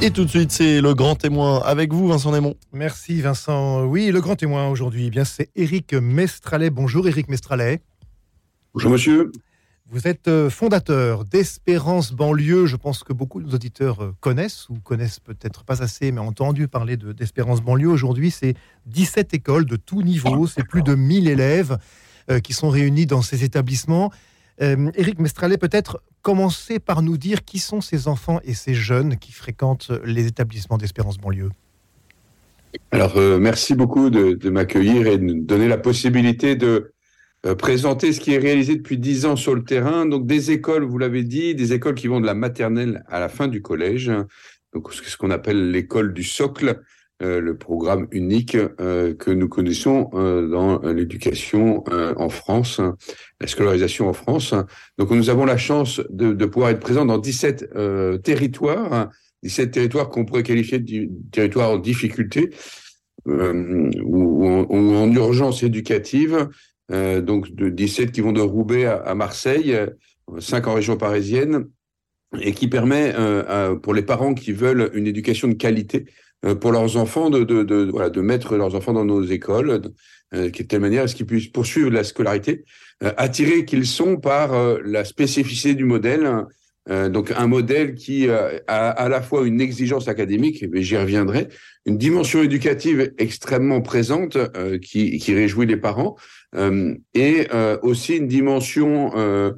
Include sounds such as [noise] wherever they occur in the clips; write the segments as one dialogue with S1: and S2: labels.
S1: Et tout de suite, c'est le grand témoin avec vous, Vincent Némon.
S2: Merci Vincent. Oui, le grand témoin aujourd'hui, eh bien c'est Éric Mestralet. Bonjour Éric Mestralet.
S3: Bonjour monsieur.
S2: Vous êtes euh, fondateur d'Espérance Banlieue. Je pense que beaucoup d'auditeurs euh, connaissent ou connaissent peut-être pas assez, mais ont entendu parler d'Espérance Banlieue. Aujourd'hui, c'est 17 écoles de tout niveau, c'est plus de 1000 élèves euh, qui sont réunis dans ces établissements. Éric Mestralet, peut-être commencer par nous dire qui sont ces enfants et ces jeunes qui fréquentent les établissements d'Espérance Banlieue.
S3: Alors, euh, merci beaucoup de, m'accueillir et de nous donner la possibilité de euh, présenter ce qui est réalisé depuis dix ans sur le terrain. Donc, des écoles, vous l'avez dit, des écoles qui vont de la maternelle à la fin du collège. Donc, ce qu'on appelle l'école du socle, euh, le programme unique euh, que nous connaissons euh, dans l'éducation en France, la scolarisation en France. Donc nous avons la chance de, pouvoir être présents dans 17 territoires, 17 territoires qu'on pourrait qualifier de territoires en difficulté ou, en, urgence éducative. donc de 17 qui vont de Roubaix à, Marseille, 5 en région parisienne, et qui permet pour les parents qui veulent une éducation de qualité pour leurs enfants de, de, de, voilà, de mettre leurs enfants dans nos écoles, euh, de telle manière à ce qu'ils puissent poursuivre la scolarité, euh, attirés qu'ils sont par euh, la spécificité du modèle. Donc un modèle qui a à la fois une exigence académique, mais j'y reviendrai, une dimension éducative extrêmement présente qui, qui réjouit les parents, euh, et euh, aussi une dimension euh,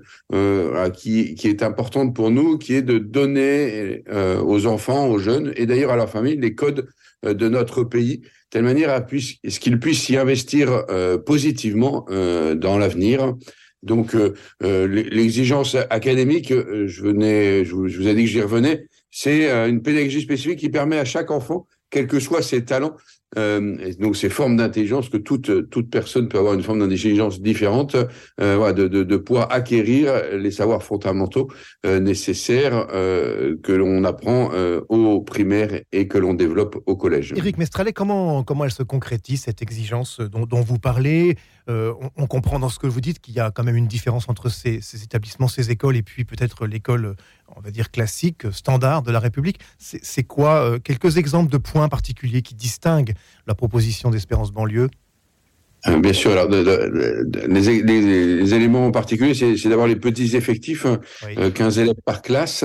S3: qui, est importante pour nous, qui est de donner aux enfants, aux jeunes, et d'ailleurs à leur famille, les codes de notre pays, telle manière à puisse, ce qu'ils puissent s'y investir positivement dans l'avenir. Donc, l'exigence académique, je venais, je vous, je vous ai dit que j'y revenais, c'est une pédagogie spécifique qui permet à chaque enfant, quels que soient ses talents, euh, donc ces formes d'intelligence que toute toute personne peut avoir une forme d'intelligence différente, euh, voilà, de, de, pouvoir acquérir les savoirs fondamentaux euh, nécessaires que l'on apprend au primaire et que l'on développe au collège.
S2: Éric Mestralet, comment comment elle se concrétise cette exigence dont, vous parlez? On, on, comprend dans ce que vous dites qu'il y a quand même une différence entre ces, ces établissements, ces écoles et puis peut-être l'école, on va dire classique, standard de la République. C'est quoi quelques exemples de points particuliers qui distinguent la proposition d'Espérance banlieue
S3: euh, Bien sûr, alors de, de, de, les, les, les, éléments particuliers, c'est d'avoir les petits effectifs, oui. euh, 15 élèves par classe,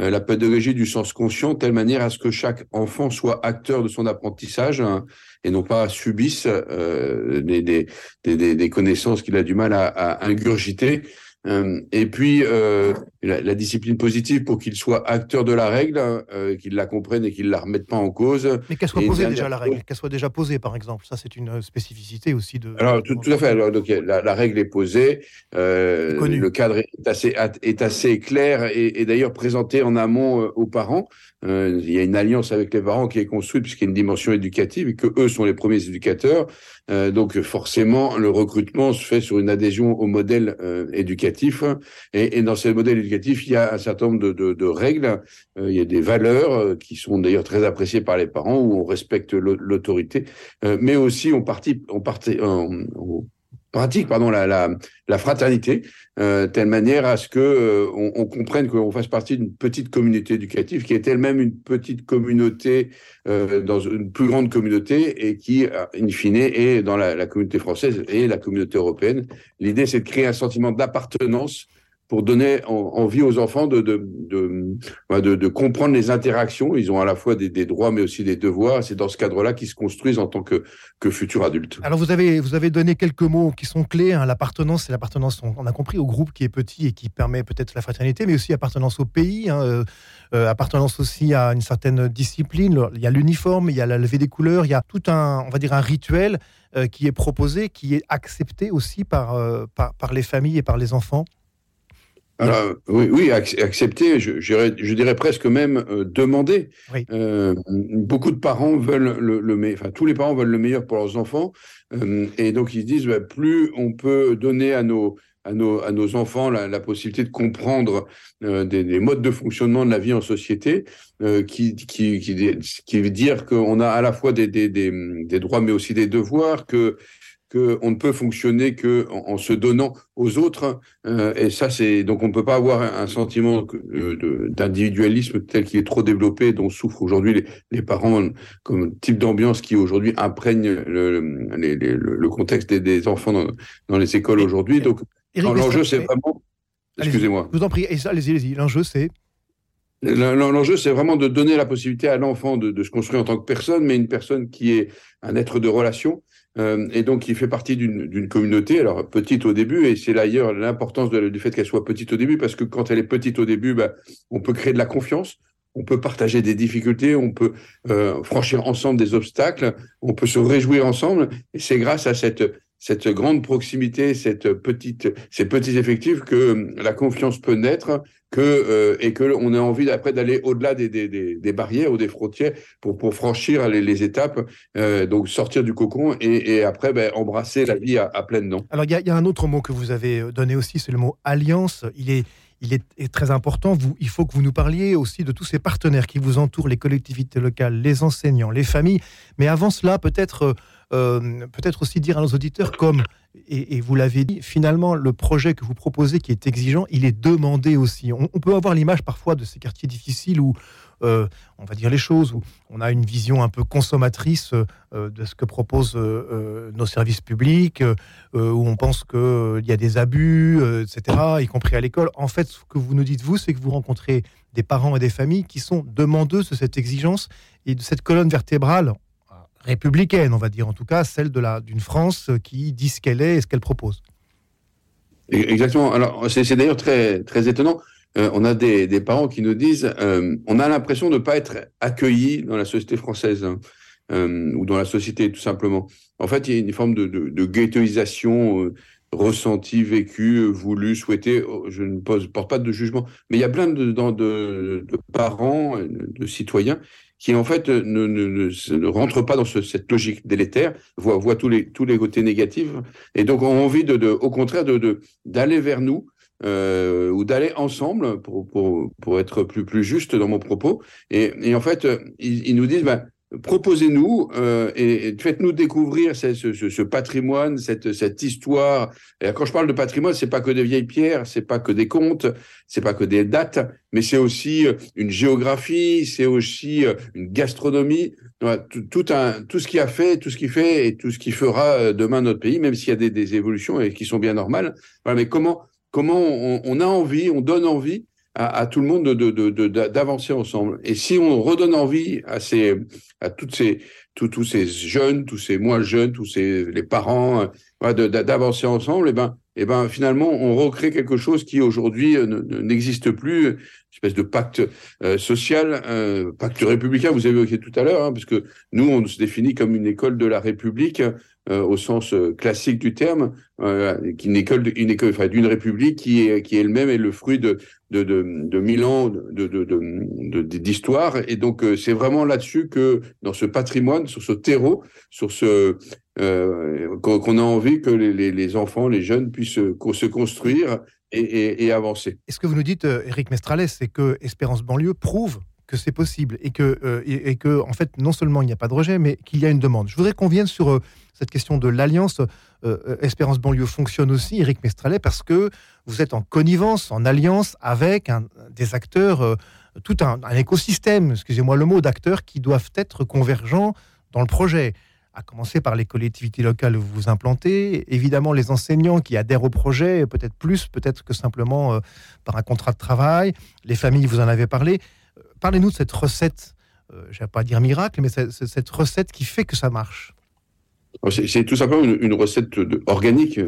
S3: euh, la pédagogie du sens conscient, telle manière à ce que chaque enfant soit acteur de son apprentissage hein, et non pas subisse euh, des, des, des, des, connaissances qu'il a du mal à, à ingurgiter. Euh, et puis euh, la, la, discipline positive pour qu'il soit acteur de la règle, euh, qu'il la comprenne et qu'il la remette pas en cause.
S2: Mais qu'elle soit posée déjà la règle, qu'elle soit déjà posée par exemple, ça c'est une spécificité aussi de.
S3: Alors tout, tout à fait. Alors, donc la, la, règle est posée, euh, le cadre est assez est assez clair et, et d'ailleurs présenté en amont aux parents. Euh, il y a une alliance avec les parents qui est construite puisqu'il y a une dimension éducative et que eux sont les premiers éducateurs. Euh, donc forcément, le recrutement se fait sur une adhésion au modèle euh, éducatif. Et, et, dans ce modèle il y a un certain nombre de, règles. Euh, il y a des valeurs euh, qui sont d'ailleurs très appréciées par les parents où on respecte l'autorité, euh, mais aussi on pratique la, fraternité euh, telle manière à ce que on, comprenne qu'on fasse partie d'une petite communauté éducative qui est elle-même une petite communauté dans une plus grande communauté et qui in fine est dans la communauté française et la communauté européenne l'idée c'est de créer un sentiment d'appartenance pour donner envie aux enfants de, de, de, comprendre les interactions. Ils ont à la fois des, droits, mais aussi des devoirs. C'est dans ce cadre-là qu'ils se construisent en tant que, que futurs adultes.
S2: Alors, vous avez, vous avez donné quelques mots qui sont clés. Hein. L'appartenance, c'est l'appartenance, on, a compris, au groupe qui est petit et qui permet peut-être la fraternité, mais aussi appartenance au pays, hein, euh, euh, appartenance aussi à une certaine discipline. Il y a l'uniforme, il y a la levée des couleurs, il y a tout un, on va dire, un rituel euh, qui est proposé, qui est accepté aussi par, par, par les familles et par les enfants.
S3: Alors, oui, oui, accepter, je, dirais presque même euh, demander.
S2: Oui.
S3: Euh, beaucoup de parents veulent le, le meilleur, enfin tous les parents veulent le meilleur pour leurs enfants, euh, et donc ils se disent bah, plus on peut donner à nos à nos, à nos enfants la, la possibilité de comprendre euh, des, des, modes de fonctionnement de la vie en société, euh, qui, qui, qui, qui veut dire qu'on a à la fois des, des droits mais aussi des devoirs, que qu'on ne peut fonctionner que en, se donnant aux autres. Euh, et ça, c'est donc on ne peut pas avoir un, sentiment d'individualisme tel qu'il est trop développé, dont souffrent aujourd'hui les, parents, comme type d'ambiance qui aujourd'hui imprègne le, le, contexte des, enfants dans, les écoles aujourd'hui. Donc, l'enjeu, c'est vraiment. Excusez-moi.
S2: Vous en prie, allez-y, allez-y. L'enjeu, c'est.
S3: L'enjeu, c'est vraiment de donner la possibilité à l'enfant de, de, se construire en tant que personne, mais une personne qui est un être de relation, euh, et donc qui fait partie d'une communauté, alors petite au début, et c'est d'ailleurs l'importance du fait qu'elle soit petite au début, parce que quand elle est petite au début, bah, on peut créer de la confiance, on peut partager des difficultés, on peut euh, franchir ensemble des obstacles, on peut se réjouir ensemble, et c'est grâce à cette cette grande proximité, cette petite, ces petits effectifs que euh, la confiance peut naître, que euh, et que on a envie d'aller au-delà des, des, des, barrières ou des frontières pour pour franchir les, les étapes, euh, donc sortir du cocon et, et après ben, embrasser la vie à, à pleines dents.
S2: Alors il y, a un autre mot que vous avez donné aussi, c'est le mot alliance. Il est il très important. Vous, il faut que vous nous parliez aussi de tous ces partenaires qui vous entourent, les collectivités locales, les enseignants, les familles. Mais avant cela, peut-être peut-être aussi dire à nos auditeurs, comme, et, vous l'avez dit, finalement, le projet que vous proposez qui est exigeant, il est demandé aussi. On, peut avoir l'image parfois de ces quartiers difficiles où, euh, on va dire les choses, où on a une vision un peu consommatrice euh, de ce que proposent nos services publics, où on pense qu'il y a des abus, etc., y compris à l'école. En fait, ce que vous nous dites, vous, c'est que vous rencontrez des parents et des familles qui sont demandeuses de cette exigence et de cette colonne vertébrale républicaine, on va dire, en tout cas celle de la d'une France qui dit ce qu'elle est et ce qu'elle propose.
S3: Exactement. Alors c'est d'ailleurs très très étonnant. Euh, on a des, des, parents qui nous disent, euh, on a l'impression de ne pas être accueillis dans la société française hein, euh, ou dans la société tout simplement. En fait, il y a une forme de, de, ghettoisation ressentie, vécue, voulue, souhaitée. Oh, je ne pose, porte pas de jugement, mais il y a plein de, de parents, de citoyens qui en fait ne, ne, ne, rentre pas dans cette logique délétère, voit, voit tous, les, tous les côtés négatifs, et donc ont envie, de, de au contraire, d'aller de, vers nous, euh, ou d'aller ensemble, pour, pour, pour être plus, plus juste dans mon propos. Et, et en fait, ils, ils nous disent, ben, proposez-nous euh, et, faites-nous découvrir ce, ce, ce, patrimoine, cette, cette histoire. Et quand je parle de patrimoine, c'est pas que des vieilles pierres, c'est pas que des contes, c'est pas que des dates, mais c'est aussi euh, une géographie, c'est aussi euh, une gastronomie, tout, tout, un, tout ce qui a fait, tout ce qui fait et tout ce qui fera euh, demain notre pays, même s'il y a des, des, évolutions et qui sont bien normales. Voilà, mais comment comment on, on a envie, on donne envie à, tout le monde d'avancer de, de, ensemble. Et si on redonne envie à, ces, à toutes ces, tous ces jeunes, tous ces moins jeunes, tous ces, les parents, euh, d'avancer ensemble, et eh ben, et eh ben finalement, on recrée quelque chose qui aujourd'hui euh, n'existe plus, une espèce de pacte euh, social, pacte républicain, vous avez évoqué tout à l'heure, hein, parce que nous, on se définit comme une école de la République euh, au sens classique du terme, école, une école d'une République qui est, qui elle-même est le fruit de, de, de, de mille ans de, d'histoire. Et donc, c'est vraiment là-dessus que, dans ce patrimoine, sur ce terreau, sur ce, euh, qu'on a envie que les, enfants, les jeunes puissent se construire et, avancer.
S2: Et ce que vous nous dites, Eric euh, Mestrales, c'est que Espérance banlieue prouve que c'est possible et que, euh, et, que, en fait, non seulement il n'y a pas de rejet, mais qu'il y a une demande. Je voudrais qu'on vienne sur cette question de l'alliance. Espérance banlieue fonctionne aussi, Eric Mestralet, parce que vous êtes en connivence, en alliance avec des acteurs, tout un, un écosystème, excusez-moi le mot, d'acteurs qui doivent être convergents dans le projet à commencer par les collectivités locales où vous vous implantez, évidemment les enseignants qui adhèrent au projet, peut-être plus, peut-être que simplement euh, par un contrat de travail, les familles, vous en avez parlé. Euh, parlez-nous de cette recette, euh, je ne vais pas dire miracle, mais cette, recette qui fait que ça marche.
S3: C'est tout simplement une, recette organique.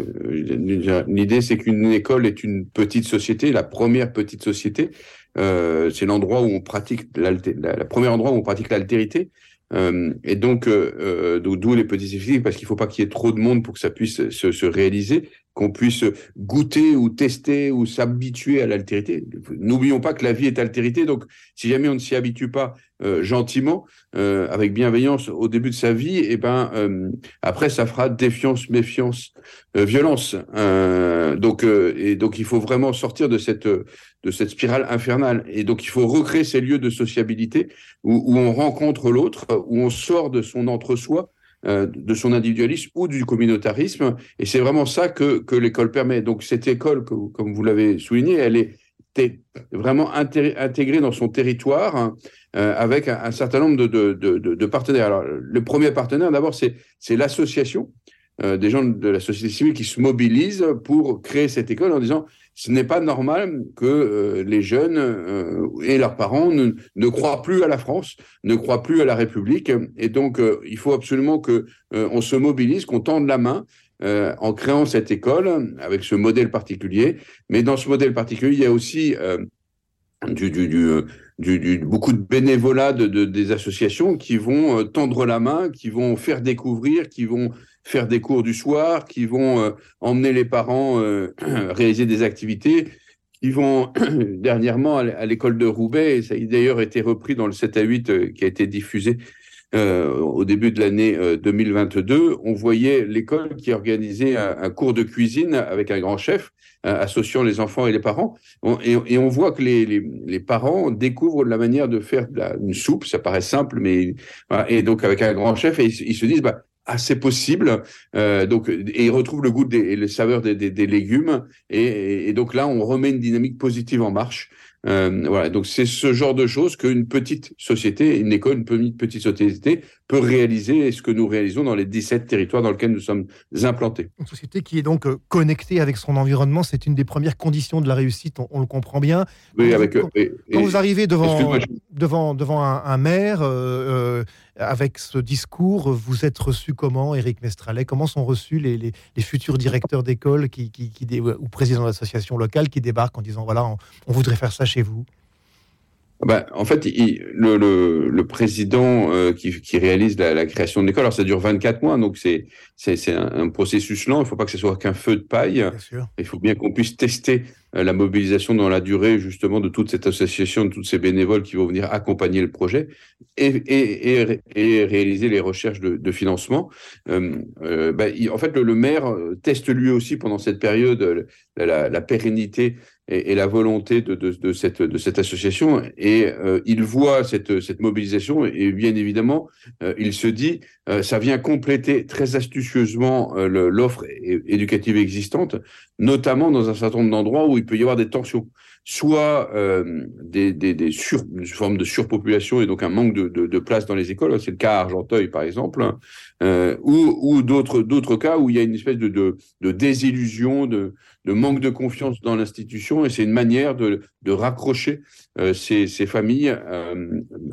S3: L'idée, c'est qu'une école est une petite société, la première petite société. c'est l'endroit où on pratique, la, premier endroit où on pratique l'altérité. Euh, et donc, euh, euh, d'où les petits effectifs, parce qu'il ne faut pas qu'il y ait trop de monde pour que ça puisse se, se réaliser, qu'on puisse goûter ou tester ou s'habituer à l'altérité. N'oublions pas que la vie est altérité, donc si jamais on ne s'y habitue pas euh, gentiment, euh, avec bienveillance au début de sa vie, et eh ben euh, après ça fera défiance, méfiance, violence. donc et donc il faut vraiment sortir de cette de cette spirale infernale. Et donc il faut recréer ces lieux de sociabilité où, où on rencontre l'autre, où on sort de son entre-soi de son individualisme ou du communautarisme. Et c'est vraiment ça que, que l'école permet. Donc cette école, comme vous l'avez souligné, elle est vraiment intégrée dans son territoire hein, avec un, certain nombre de, de, de, de, partenaires. Alors, le premier partenaire, d'abord, c'est l'association euh, des gens de la société civile qui se mobilisent pour créer cette école en disant ce n'est pas normal que euh, les jeunes euh, et leurs parents ne, croient plus à la France, ne croient plus à la République, et donc il faut absolument que on se mobilise, qu'on tende la main en créant cette école avec ce modèle particulier. Mais dans ce modèle particulier, il y a aussi beaucoup de bénévolat de, des associations qui vont tendre la main, qui vont faire découvrir, qui vont faire des cours du soir, qui vont euh, emmener les parents euh, [clears throat] réaliser des activités, qui vont [clears throat] dernièrement à l'école de Roubaix, et ça a d'ailleurs été repris dans le 7 à 8 euh, qui a été diffusé au début de l'année 2022, on voyait l'école qui organisait un, cours de cuisine avec un grand chef, associant les enfants et les parents. et, on voit que les, les, parents découvrent la manière de faire une soupe, ça paraît simple, mais et donc avec un grand chef, et ils, ils se disent, bah, assez possible. Euh, donc, et ils retrouvent le goût des, et les saveurs des, légumes. Et, et, donc là, on remet une dynamique positive en marche. Euh, voilà, donc c'est ce genre de choses qu'une petite société, une école, une petite société peut réaliser ce que nous réalisons dans les 17 territoires dans lesquels nous sommes implantés.
S2: Une société qui est donc euh, connectée avec son environnement, c'est une des premières conditions de la réussite, on, le comprend bien.
S3: Oui,
S2: quand
S3: avec,
S2: vous, quand, vous arrivez devant, devant, devant un, un maire, euh, euh, avec ce discours, vous êtes reçu comment, Éric Mestralet? Comment sont reçus les, les, les futurs directeurs d'école qui, qui, qui, ou présidents d'associations locales qui débarquent en disant voilà, on, on voudrait faire ça chez vous?
S3: Bah, en fait, il, le, le, le, président euh, qui, qui, réalise la, la, création de l'école, alors ça dure 24 mois, donc c'est c'est un, un, processus lent. Il ne faut pas que ce soit qu'un feu de paille. Il faut bien qu'on puisse tester la mobilisation dans la durée justement de toute cette association, de tous ces bénévoles qui vont venir accompagner le projet et, et, et, et réaliser les recherches de, de financement. Euh, euh bah, en fait, le, le, maire teste lui aussi pendant cette période la, la pérennité et, la volonté de, de, de, cette, de cette association. Et euh, il voit cette, cette mobilisation et bien évidemment, euh, il se dit, euh, ça vient compléter très astucieusement l'offre éducative existante, notamment dans un certain nombre d'endroits où il peut y avoir des tensions soit euh, des, des, une forme de surpopulation et donc un manque de, place dans les écoles, c'est le cas à Argenteuil par exemple, euh, ou, d'autres cas où il y a une espèce de, désillusion, de, manque de confiance dans l'institution, et c'est une manière de, raccrocher euh, ces, familles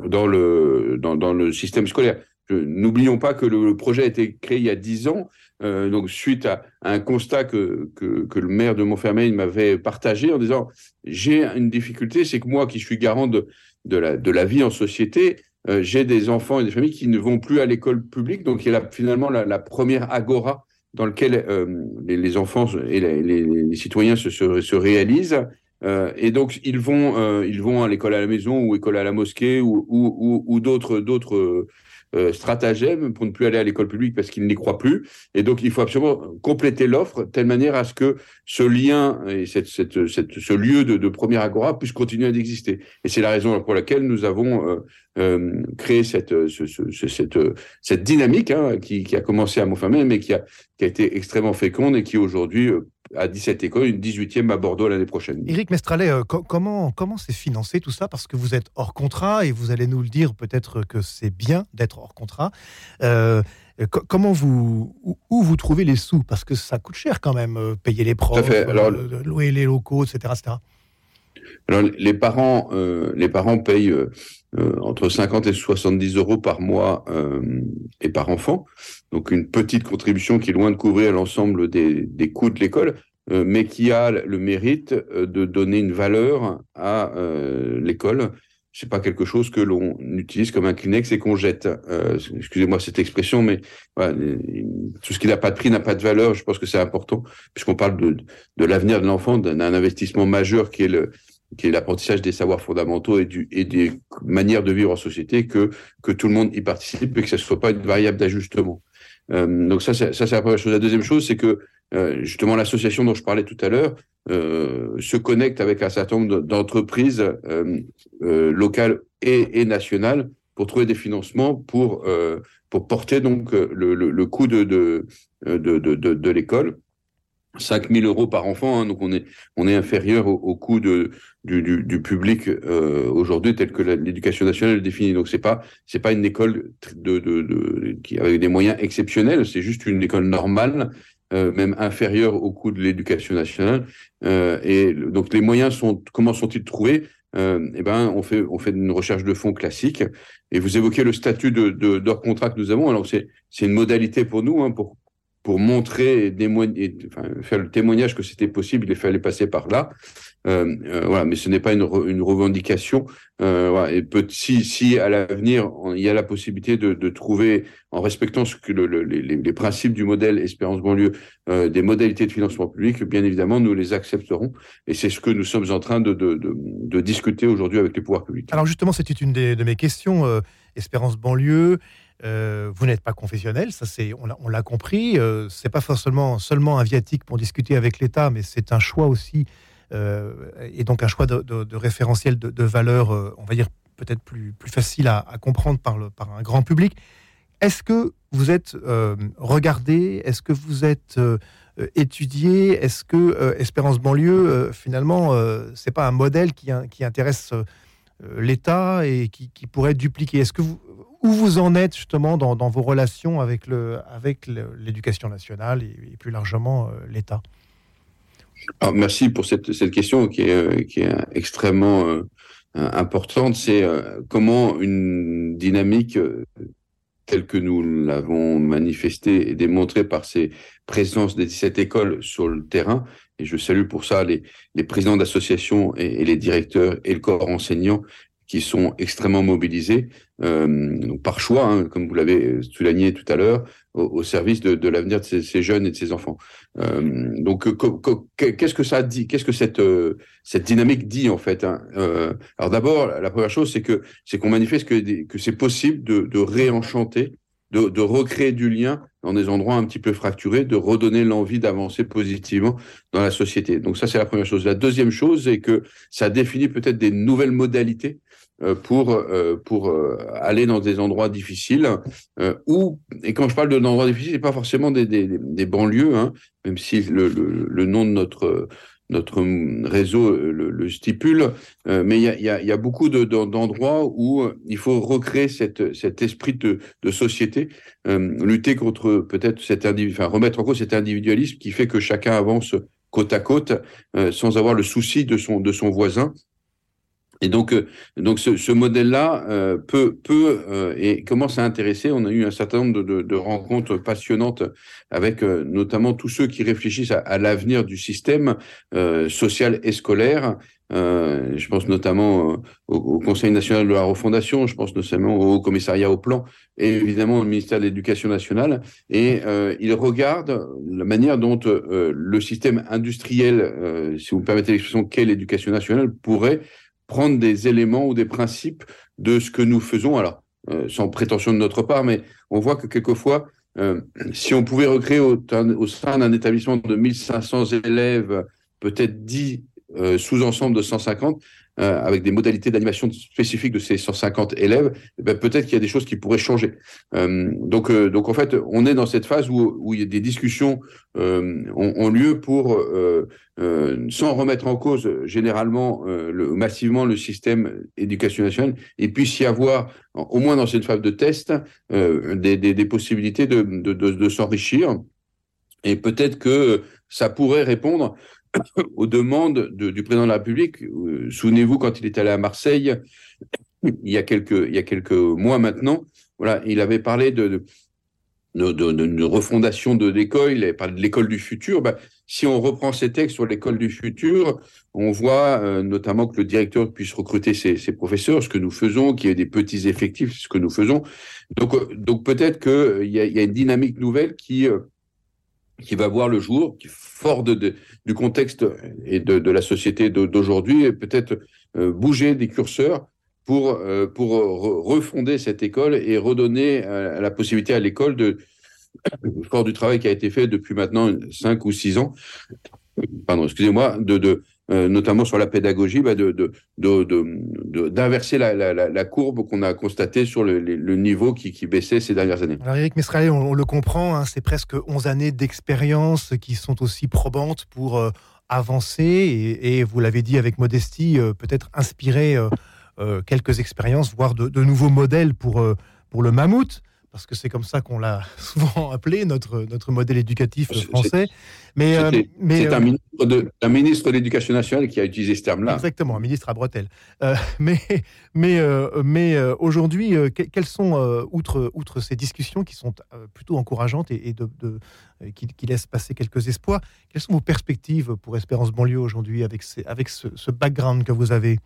S3: dans, le, dans, dans le système scolaire. N'oublions pas que le, projet a été créé il y a dix ans, euh, donc suite à, un constat que, que, le maire de Montfermeil m'avait partagé en disant j'ai une difficulté, c'est que moi qui suis garant de, de, la, de la vie en société, euh, j'ai des enfants et des familles qui ne vont plus à l'école publique, donc il y a finalement la, première agora dans laquelle euh, les, enfants et les, citoyens se, se réalisent. Euh, et donc ils vont, euh, ils vont à l'école à la maison ou école à la mosquée ou, ou, ou, d'autres, d'autres euh, stratagème pour ne plus aller à l'école publique parce qu'il n'y croit plus. Et donc, il faut absolument compléter l'offre de telle manière à ce que ce lien et cette, cette, cette, ce lieu de, de première agora puisse continuer d'exister. Et c'est la raison pour laquelle nous avons euh, euh, créé cette, ce, ce, cette, cette dynamique hein, qui, qui, a commencé à Montfermeil, mais qui a, qui a été extrêmement féconde et qui aujourd'hui euh, à 17 écoles, une 18e à Bordeaux l'année prochaine.
S2: Éric Mestralet, euh, co comment comment c'est financé tout ça? Parce que vous êtes hors contrat et vous allez nous le dire peut-être que c'est bien d'être hors contrat. Euh, comment vous où, vous trouvez les sous? Parce que ça coûte cher quand même, euh, payer les profs, Alors, louer les locaux, etc. etc.
S3: Alors, les parents, les parents payent entre 50 et 70 euros par mois euh, et par enfant. Donc, une petite contribution qui est loin de couvrir l'ensemble des, des, coûts de l'école, euh, mais qui a le mérite euh, de donner une valeur à l'école. C'est pas quelque chose que l'on utilise comme un Kleenex et qu'on jette. Excusez-moi cette expression, mais voilà, tout ce qui n'a pas de prix n'a pas de valeur. Je pense que c'est important puisqu'on parle de, de l'avenir de l'enfant, d'un investissement majeur qui est le, qui est l'apprentissage des savoirs fondamentaux et, du, et des manières de vivre en société, que, que tout le monde y participe et que ce ne soit pas une variable d'ajustement. Euh, donc ça, ça c'est la première chose. La deuxième chose, c'est que euh, justement l'association dont je parlais tout à l'heure euh, se connecte avec un certain nombre d'entreprises euh, euh, locales et, et nationales pour trouver des financements pour, pour porter donc le, le, coût de, de, de, de, de l'école. 5 000 euros par enfant, hein, donc on est, on est inférieur au, coût de, du, du, du public euh, aujourd'hui tel que l'éducation nationale le définit. Donc c'est pas c'est pas une école de, de, de, qui avec des moyens exceptionnels, c'est juste une école normale, euh, même inférieure au coût de l'éducation nationale. Euh, et donc les moyens sont comment sont-ils trouvés? Euh, eh ben, on fait, on fait une recherche de fonds classique. Et vous évoquez le statut de, de, de contrat que nous avons. Alors, c'est, c'est une modalité pour nous, hein, pour, pour montrer et, faire le témoignage que c'était possible, il fallait passer par là. Euh, euh, voilà, mais ce n'est pas une, revendication. Euh, et peut, si, si à l'avenir il y a la possibilité de, trouver, en respectant les, principes du modèle Espérance banlieue, des modalités de financement public, bien évidemment, nous les accepterons. Et c'est ce que nous sommes en train de, de, discuter aujourd'hui avec les pouvoirs publics.
S2: Alors justement, c'était une des, de mes questions. Espérance banlieue, euh, vous n'êtes pas confessionnel, ça c'est, on l'a compris. Euh, c'est pas forcément seulement un viatique pour discuter avec l'État, mais c'est un choix aussi, euh, et donc un choix de, référentiel de, valeur, on va dire peut-être plus, facile à, comprendre par, le, un grand public. Est-ce que vous êtes regardé? Est-ce que vous êtes étudié? Est-ce que Espérance banlieue, finalement, c'est pas un modèle qui, qui intéresse l'État et qui, qui, pourrait dupliquer? Est-ce que vous, où vous en êtes justement dans, vos relations avec l'éducation avec nationale et, plus largement euh, l'État?
S3: Merci pour cette, question qui est, euh, extrêmement euh, importante. C'est comment une dynamique telle que nous l'avons manifestée et démontrée par ces présences des 17 écoles sur le terrain, et je salue pour ça les, présidents d'associations et, les directeurs et le corps enseignant qui sont extrêmement mobilisés euh, par choix, hein, comme vous l'avez souligné tout à l'heure, au, service de, de l'avenir de ces, jeunes et de ces enfants. Euh, donc, qu'est-ce que ça dit Qu'est-ce que cette euh, cette dynamique dit en fait hein euh, Alors d'abord, la première chose, c'est que c'est qu'on manifeste que, que c'est possible de, de réenchanter, de, de recréer du lien dans des endroits un petit peu fracturés, de redonner l'envie d'avancer positivement dans la société. Donc ça, c'est la première chose. La deuxième chose, c'est que ça définit peut-être des nouvelles modalités euh, pour euh, pour euh, aller dans des endroits difficiles ou et quand je parle d'endroits difficiles c'est pas forcément des, des, banlieues hein, même si le, le, nom de notre notre réseau le, le stipule, mais il y a, y, y a, beaucoup d'endroits où il faut recréer cette, cet esprit de, de société, lutter contre peut-être cet enfin remettre en cause cet individualisme qui fait que chacun avance côte à côte sans avoir le souci de son de son voisin et donc, euh, donc ce, ce modèle-là euh, peut, peut euh, et commence à intéresser. On a eu un certain nombre de, de, rencontres passionnantes avec notamment tous ceux qui réfléchissent à, l'avenir du système social et scolaire. je pense notamment au, Conseil national de la refondation, je pense notamment au commissariat au plan et évidemment au ministère de l'Éducation nationale. Et ils regardent la manière dont le système industriel, si vous me permettez l'expression, qu'est l'éducation nationale, pourrait prendre des éléments ou des principes de ce que nous faisons. Alors, euh, sans prétention de notre part, mais on voit que quelquefois, euh, si on pouvait recréer au, sein d'un établissement de 1500 élèves, peut-être 10 euh, sous-ensembles de 150, euh, avec des modalités d'animation spécifiques de ces 150 élèves, eh ben peut-être qu'il y a des choses qui pourraient changer. Euh, donc, euh, donc en fait, on est dans cette phase où, où il y a des discussions ont, ont, lieu pour, sans remettre en cause généralement le, massivement le système éducation nationale, et puisse y avoir, au moins dans cette phase de test, des, des, des, possibilités de, de, de s'enrichir. Et peut-être que ça pourrait répondre aux demandes du président de la République. Euh, souvenez-vous, quand il est allé à Marseille, il y a quelques, mois maintenant, il avait parlé de, de, refondation de l'école, il parlé de l'école du futur. Ben, si on reprend ces textes sur l'école du futur, on voit euh, notamment que le directeur puisse recruter ses, professeurs, ce que nous faisons, qu'il y ait des petits effectifs, ce que nous faisons. Donc, euh, peut-être qu'il y a une dynamique nouvelle qui, qui va voir le jour, qui fort du contexte et de, de la société d'aujourd'hui, et peut-être euh, bouger des curseurs pour, euh, pour refonder cette école et redonner euh, la possibilité à l'école de, [coughs] fort du travail qui a été fait depuis maintenant cinq ou six ans, pardon, excusez-moi, de, de, notamment sur la pédagogie, bah, de, d'inverser la, courbe qu'on a constatée sur le, niveau qui, baissait ces dernières années.
S2: Alors Eric Mestralet, on, le comprend, hein, c'est presque 11 années d'expérience qui sont aussi probantes pour avancer et, vous l'avez dit avec modestie, peut-être inspirer quelques expériences, voire de, nouveaux modèles pour, pour le mammouth parce que c'est comme ça qu'on l'a [laughs] souvent appelé, notre, notre modèle éducatif français.
S3: Mais, euh, mais c'est un, euh, ministre de, un ministre de l'Éducation nationale qui a utilisé ce terme-là.
S2: Exactement, un ministre à bretelles. Euh, [laughs] mais mais, mais aujourd'hui, quelles sont, outre, outre ces discussions qui sont plutôt encourageantes et, de, qui, qui, laissent passer quelques espoirs, quelles sont vos perspectives pour Espérance Banlieue aujourd'hui avec, avec ce, ce background que vous avez?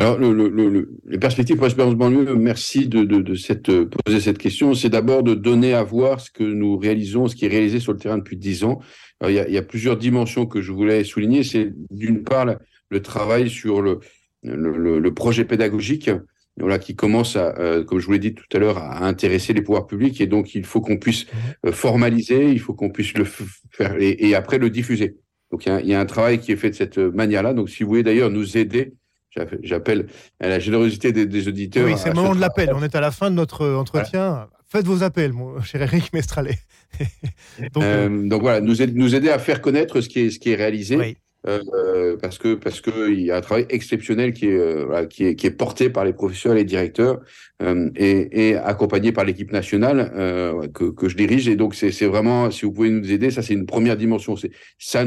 S3: Alors, le, les perspectives pour Espérance Banlieue, merci de, de, cette, poser cette question. C'est d'abord de donner à voir ce que nous réalisons, ce qui est réalisé sur le terrain depuis dix ans. il, y a, il, y a, plusieurs dimensions que je voulais souligner. C'est d'une part le travail sur le, le, projet pédagogique, voilà, qui commence à, euh, comme je vous l'ai dit tout à l'heure, à intéresser les pouvoirs publics. Et donc, il faut qu'on puisse mmh. euh, formaliser, il faut qu'on puisse le faire et, et, après le diffuser. Donc, il y, a, il y, a, un travail qui est fait de cette manière-là. Donc, si vous voulez d'ailleurs nous aider J'appelle à la générosité des, auditeurs.
S2: Oui, c'est le moment de l'appel. On est à la fin de notre entretien. Faites vos appels, mon cher Eric Mestralet. [laughs]
S3: donc, euh, euh, donc, voilà, nous, nous, aider à faire connaître ce qui est, ce qui est réalisé. Euh, parce que parce que il y a un travail exceptionnel qui est qui est qui est porté par les professeurs et les directeurs et, et, accompagné par l'équipe nationale que, que je dirige et donc c'est c'est vraiment si vous pouvez nous aider ça c'est une première dimension c'est ça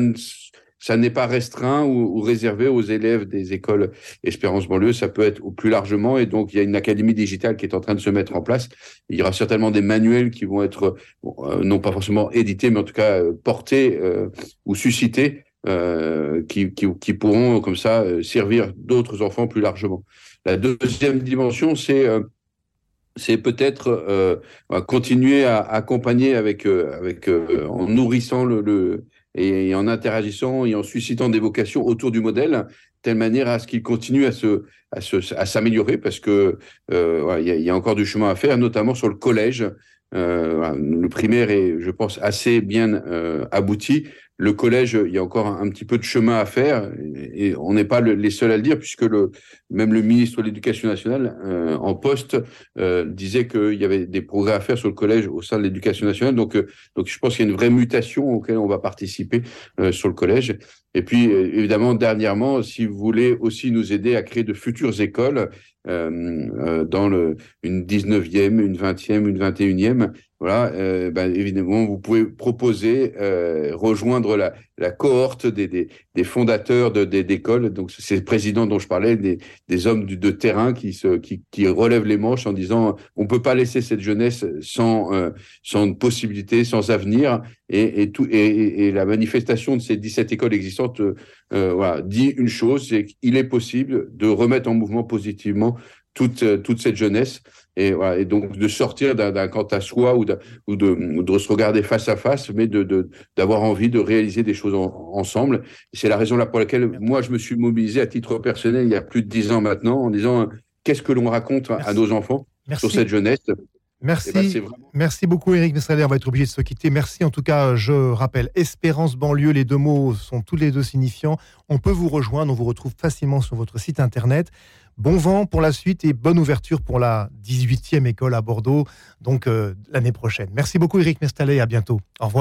S3: ça n'est pas restreint ou, réservé aux élèves des écoles Espérance banlieue, ça peut être plus largement. Et donc, il y a une académie digitale qui est en train de se mettre en place. Il y aura certainement des manuels qui vont être, euh, non pas forcément édités, mais en tout cas euh, portés euh, ou suscités, qui, qui, qui, pourront comme ça servir d'autres enfants plus largement. La deuxième dimension, c'est c'est peut-être continuer à accompagner avec, avec en nourrissant le, le et, en interagissant et en suscitant des vocations autour du modèle, telle manière à ce qu'il continue à se à se à s'améliorer parce que euh, il y, a encore du chemin à faire, notamment sur le collège. Euh, le primaire est, je pense, assez bien euh, abouti, le collège, il y a encore un, petit peu de chemin à faire et, on n'est pas les seuls à le dire puisque le, même le ministre de l'Éducation nationale euh, en poste euh, disait qu'il y avait des progrès à faire sur le collège au sein de l'Éducation nationale. Donc, euh, donc je pense qu'il y a une vraie mutation auquel on va participer sur le collège. Et puis évidemment, dernièrement, si vous voulez aussi nous aider à créer de futures écoles dans le, une 19e, une 20e, une 21e, voilà, euh, ben, évidemment, vous pouvez proposer, euh, rejoindre la, la cohorte des, des, des fondateurs d'écoles. Donc, c'est le président dont je parlais, des, des hommes du, de terrain qui, se, qui, qui relèvent les manches en disant on peut pas laisser cette jeunesse sans, euh, sans possibilité, sans avenir. Et, et, tout, et, et, la manifestation de ces 17 écoles existantes euh, voilà, dit une chose, c'est qu'il est possible de remettre en mouvement positivement toute, toute cette jeunesse et, voilà, et donc de sortir d'un quant à soi ou de, ou, de, ou de se regarder face à face, mais de d'avoir envie de réaliser des choses ensemble. C'est la raison là pour laquelle moi je me suis mobilisé à titre personnel il y a plus de dix ans maintenant en disant qu'est-ce que l'on raconte à nos enfants sur cette jeunesse?
S2: Merci. Eh ben, Merci beaucoup, Eric Mestrader. On va être obligé de se quitter. Merci. En tout cas, je rappelle, Espérance banlieue, les deux mots sont tous les deux signifiants. On peut vous rejoindre. On vous retrouve facilement sur votre site internet. Bon vent pour la suite et bonne ouverture pour la 18e école à Bordeaux, donc euh, l'année prochaine. Merci beaucoup Eric Mestalé, à bientôt. Au revoir.